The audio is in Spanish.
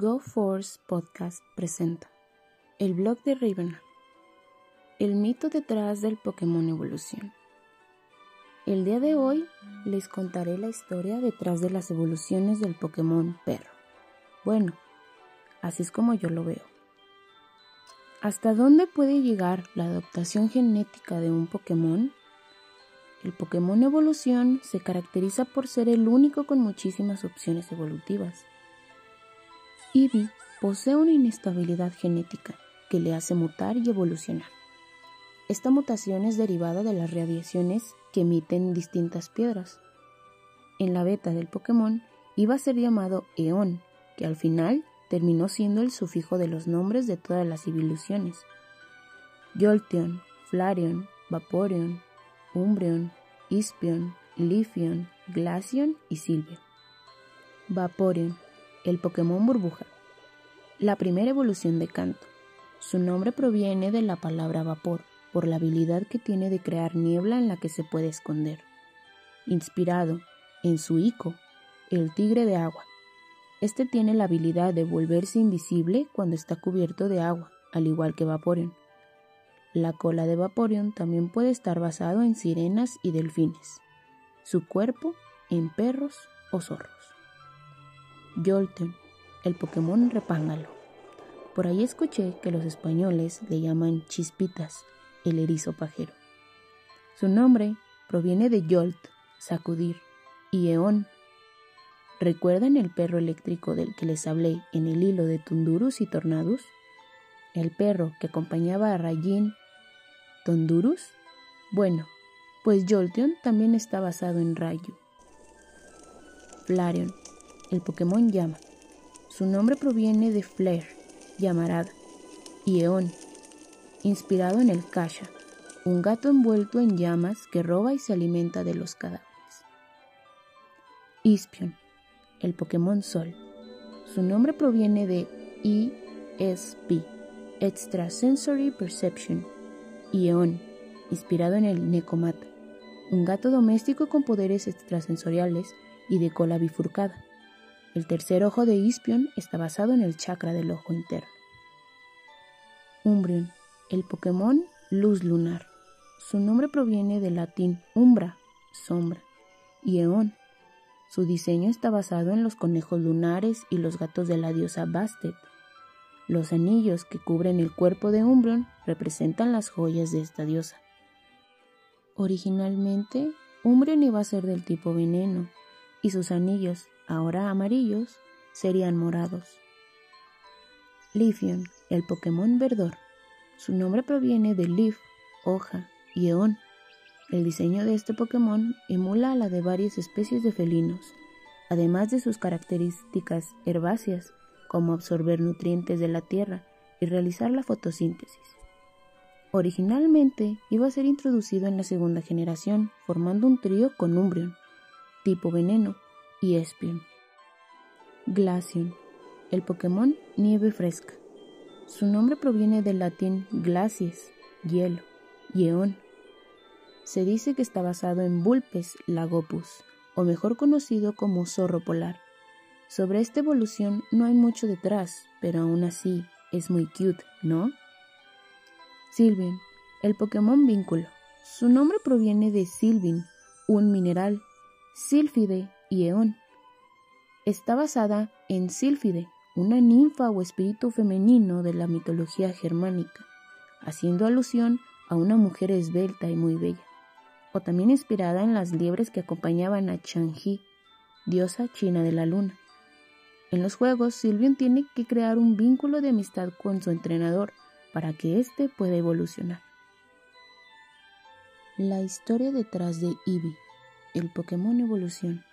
GoForce Podcast presenta el blog de Ravenna, el mito detrás del Pokémon Evolución. El día de hoy les contaré la historia detrás de las evoluciones del Pokémon Perro. Bueno, así es como yo lo veo. ¿Hasta dónde puede llegar la adaptación genética de un Pokémon? El Pokémon Evolución se caracteriza por ser el único con muchísimas opciones evolutivas Eevee posee una inestabilidad genética que le hace mutar y evolucionar. Esta mutación es derivada de las radiaciones que emiten distintas piedras. En la beta del Pokémon iba a ser llamado Eon, que al final terminó siendo el sufijo de los nombres de todas las evoluciones. Jolteon, Flareon, Vaporeon, Umbreon, Ispion, Leafeon, Glaceon y Sylveon. Vaporeon el Pokémon burbuja. La primera evolución de Canto. Su nombre proviene de la palabra vapor, por la habilidad que tiene de crear niebla en la que se puede esconder. Inspirado en su Ico, el tigre de agua. Este tiene la habilidad de volverse invisible cuando está cubierto de agua, al igual que Vaporeon. La cola de Vaporeon también puede estar basado en sirenas y delfines. Su cuerpo en perros o zorros. Jolteon, el Pokémon repángalo. Por ahí escuché que los españoles le llaman chispitas, el erizo pajero. Su nombre proviene de Jolt, sacudir, y Eon. ¿Recuerdan el perro eléctrico del que les hablé en el hilo de Tundurus y Tornadus? El perro que acompañaba a Rayín. ¿Tondurus? Bueno, pues Jolteon también está basado en Rayo. Flareon, el Pokémon llama. Su nombre proviene de Flare, llamarada, y Eon, inspirado en el Kasha, un gato envuelto en llamas que roba y se alimenta de los cadáveres. Ispion, el Pokémon Sol. Su nombre proviene de ESP, Extrasensory Perception, y Eon, inspirado en el Necomata, un gato doméstico con poderes extrasensoriales y de cola bifurcada. El tercer ojo de Ispion está basado en el chakra del ojo interno. Umbreon, el Pokémon Luz Lunar. Su nombre proviene del latín umbra, sombra, y eon. Su diseño está basado en los conejos lunares y los gatos de la diosa Bastet. Los anillos que cubren el cuerpo de Umbreon representan las joyas de esta diosa. Originalmente, Umbreon iba a ser del tipo veneno, y sus anillos ahora amarillos, serían morados. Leafeon, el Pokémon verdor. Su nombre proviene de Leaf, hoja, y Eon. El diseño de este Pokémon emula a la de varias especies de felinos, además de sus características herbáceas, como absorber nutrientes de la tierra y realizar la fotosíntesis. Originalmente iba a ser introducido en la segunda generación, formando un trío con Umbreon, tipo veneno, y Espion. El Pokémon nieve fresca. Su nombre proviene del latín glacies, hielo, y eon. Se dice que está basado en Vulpes lagopus, o mejor conocido como zorro polar. Sobre esta evolución no hay mucho detrás, pero aún así es muy cute, ¿no? Sylveon, el Pokémon vínculo. Su nombre proviene de Sylvin, un mineral, Sylphide y Eon. Está basada en Sílfide, una ninfa o espíritu femenino de la mitología germánica, haciendo alusión a una mujer esbelta y muy bella, o también inspirada en las liebres que acompañaban a Chang'e, diosa china de la luna. En los juegos, Sylveon tiene que crear un vínculo de amistad con su entrenador para que éste pueda evolucionar. La historia detrás de Eevee, el Pokémon Evolución.